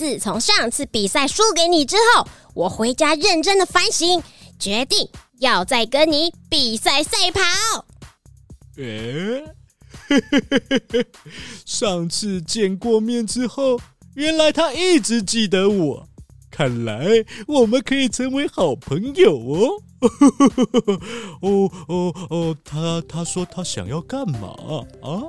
自从上次比赛输给你之后，我回家认真的反省，决定要再跟你比赛赛跑。诶，上次见过面之后，原来他一直记得我，看来我们可以成为好朋友哦。哦哦哦，他他说他想要干嘛啊？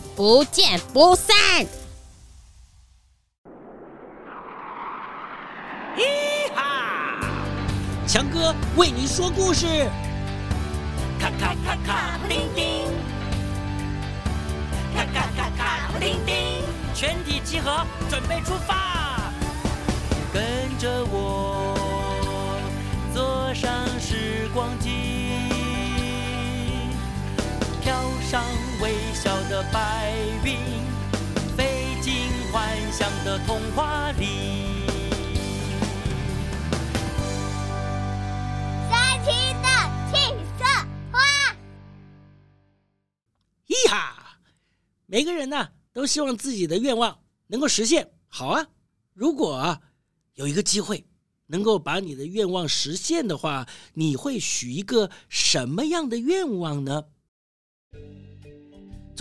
不见不散！嘻哈，强哥为你说故事。卡卡卡卡布丁丁，卡卡卡卡布丁丁，全体集合，准备出发。跟着我，白云，飞进幻想的童话里。神奇的七色花，咿哈！每个人呢，都希望自己的愿望能够实现。好啊，如果啊有一个机会能够把你的愿望实现的话，你会许一个什么样的愿望呢？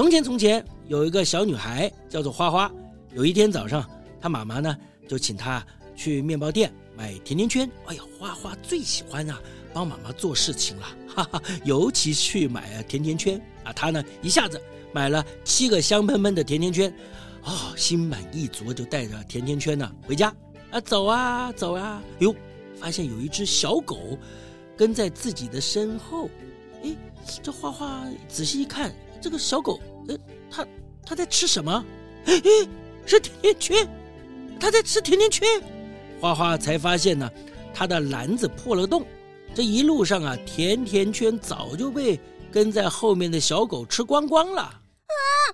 从前，从前有一个小女孩叫做花花。有一天早上，她妈妈呢就请她去面包店买甜甜圈。哎呀，花花最喜欢啊帮妈妈做事情了，哈哈，尤其去买甜甜圈啊，她呢一下子买了七个香喷喷的甜甜圈，哦，心满意足就带着甜甜圈呢回家啊，走啊走啊，哟，发现有一只小狗跟在自己的身后。哎，这花花仔细一看。这个小狗，呃，它它在吃什么？是甜甜圈，他在吃甜甜圈。花花才发现呢，他的篮子破了洞。这一路上啊，甜甜圈早就被跟在后面的小狗吃光光了。啊，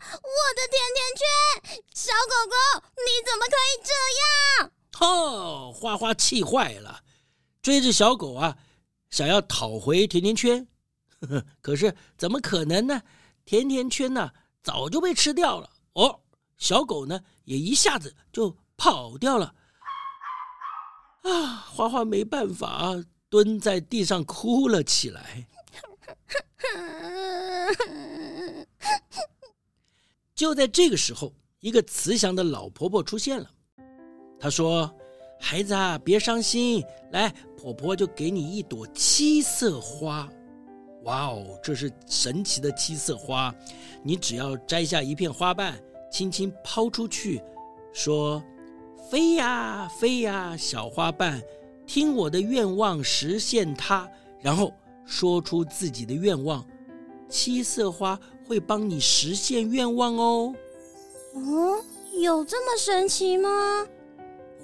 我的甜甜圈！小狗狗，你怎么可以这样？哦，花花气坏了，追着小狗啊，想要讨回甜甜圈。呵呵，可是怎么可能呢？甜甜圈呢，早就被吃掉了。哦，小狗呢，也一下子就跑掉了。啊，花花没办法，蹲在地上哭了起来。就在这个时候，一个慈祥的老婆婆出现了。她说：“孩子啊，别伤心，来，婆婆就给你一朵七色花。”哇哦，这是神奇的七色花！你只要摘下一片花瓣，轻轻抛出去，说：“飞呀飞呀，小花瓣，听我的愿望实现它。”然后说出自己的愿望，七色花会帮你实现愿望哦。哦，有这么神奇吗？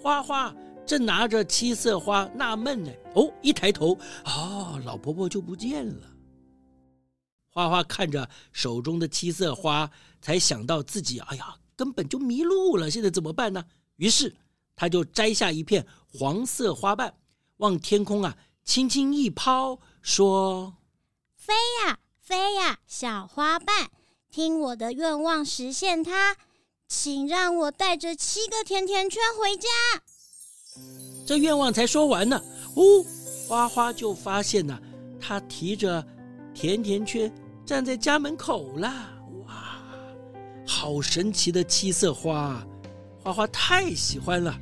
花花正拿着七色花纳闷呢。哦，一抬头，啊、哦，老婆婆就不见了。花花看着手中的七色花，才想到自己，哎呀，根本就迷路了，现在怎么办呢？于是，他就摘下一片黄色花瓣，往天空啊轻轻一抛，说：“飞呀飞呀，小花瓣，听我的愿望实现它，请让我带着七个甜甜圈回家。这愿望才说完呢，呜，花花就发现呢，他提着甜甜圈站在家门口了。哇，好神奇的七色花，花花太喜欢了。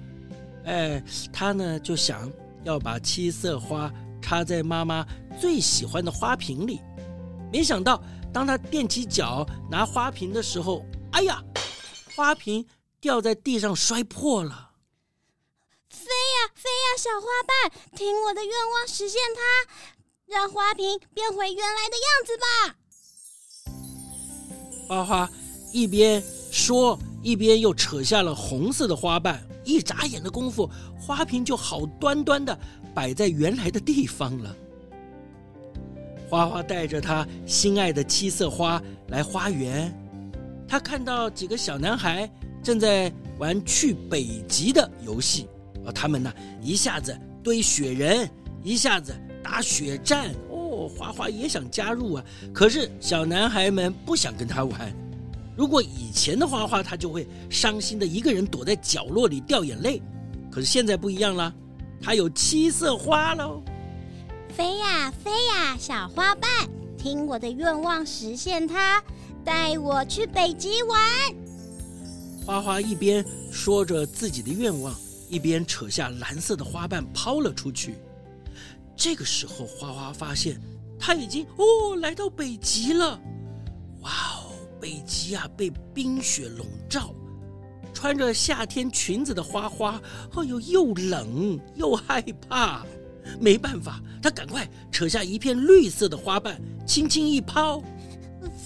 哎，他呢就想要把七色花插在妈妈最喜欢的花瓶里，没想到当他踮起脚拿花瓶的时候，哎呀，花瓶掉在地上摔破了。飞呀飞呀，小花瓣，听我的愿望实现它，让花瓶变回原来的样子吧。花花一边说，一边又扯下了红色的花瓣。一眨眼的功夫，花瓶就好端端的摆在原来的地方了。花花带着他心爱的七色花来花园，他看到几个小男孩正在玩去北极的游戏，而他们呢，一下子堆雪人，一下子打雪战。花花也想加入啊，可是小男孩们不想跟他玩。如果以前的花花，他就会伤心的一个人躲在角落里掉眼泪。可是现在不一样了，他有七色花喽！飞呀飞呀，小花瓣，听我的愿望实现它，带我去北极玩。花花一边说着自己的愿望，一边扯下蓝色的花瓣抛了出去。这个时候，花花发现他已经哦来到北极了。哇哦！北极啊，被冰雪笼罩，穿着夏天裙子的花花，哎呦，又冷又害怕。没办法，他赶快扯下一片绿色的花瓣，轻轻一抛，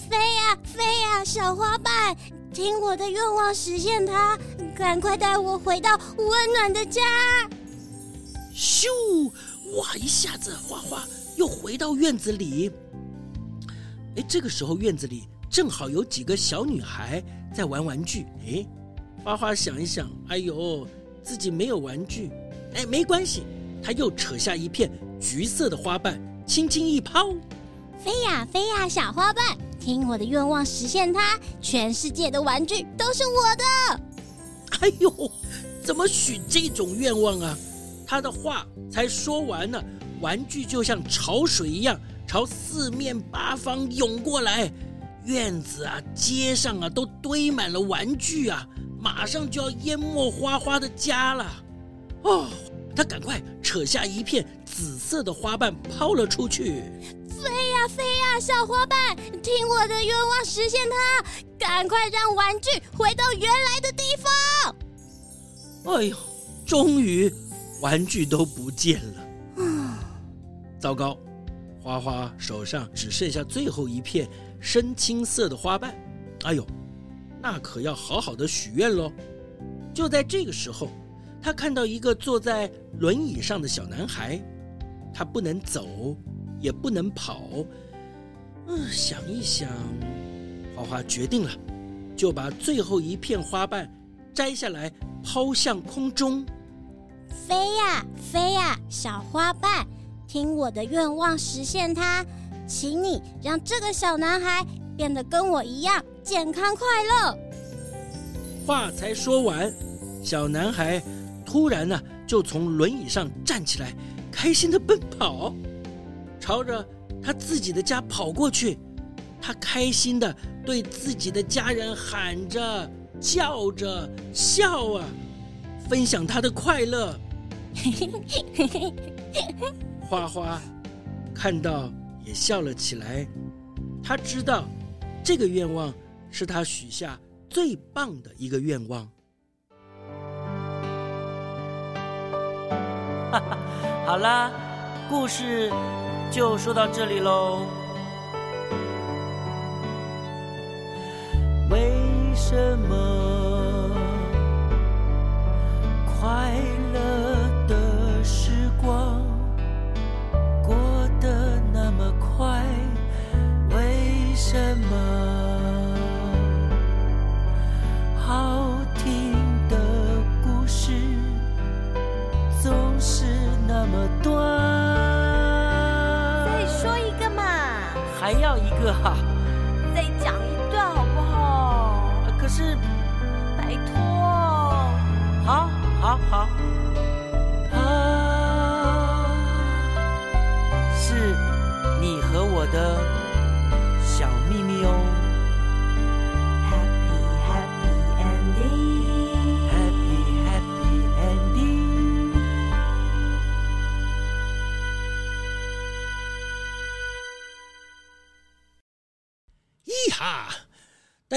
飞呀飞呀，小花瓣，听我的愿望实现它，赶快带我回到温暖的家。咻，哇，一下子花花又回到院子里。哎，这个时候院子里。正好有几个小女孩在玩玩具，哎，花花想一想，哎呦，自己没有玩具，哎，没关系，她又扯下一片橘色的花瓣，轻轻一抛，飞呀飞呀，小花瓣，听我的愿望实现它，全世界的玩具都是我的。哎呦，怎么许这种愿望啊？她的话才说完呢，玩具就像潮水一样朝四面八方涌过来。院子啊，街上啊，都堆满了玩具啊，马上就要淹没花花的家了。哦，他赶快扯下一片紫色的花瓣抛了出去。飞呀飞呀，小花瓣，听我的愿望实现它，赶快让玩具回到原来的地方。哎呦，终于玩具都不见了。啊，糟糕，花花手上只剩下最后一片。深青色的花瓣，哎呦，那可要好好的许愿喽！就在这个时候，他看到一个坐在轮椅上的小男孩，他不能走，也不能跑。嗯，想一想，花花决定了，就把最后一片花瓣摘下来，抛向空中。飞呀飞呀，小花瓣，听我的愿望，实现它。请你让这个小男孩变得跟我一样健康快乐。话才说完，小男孩突然呢就从轮椅上站起来，开心的奔跑，朝着他自己的家跑过去。他开心的对自己的家人喊着、叫着、笑啊，分享他的快乐。花花看到。也笑了起来，他知道这个愿望是他许下最棒的一个愿望。哈哈，好啦，故事就说到这里喽。为什么还要一个、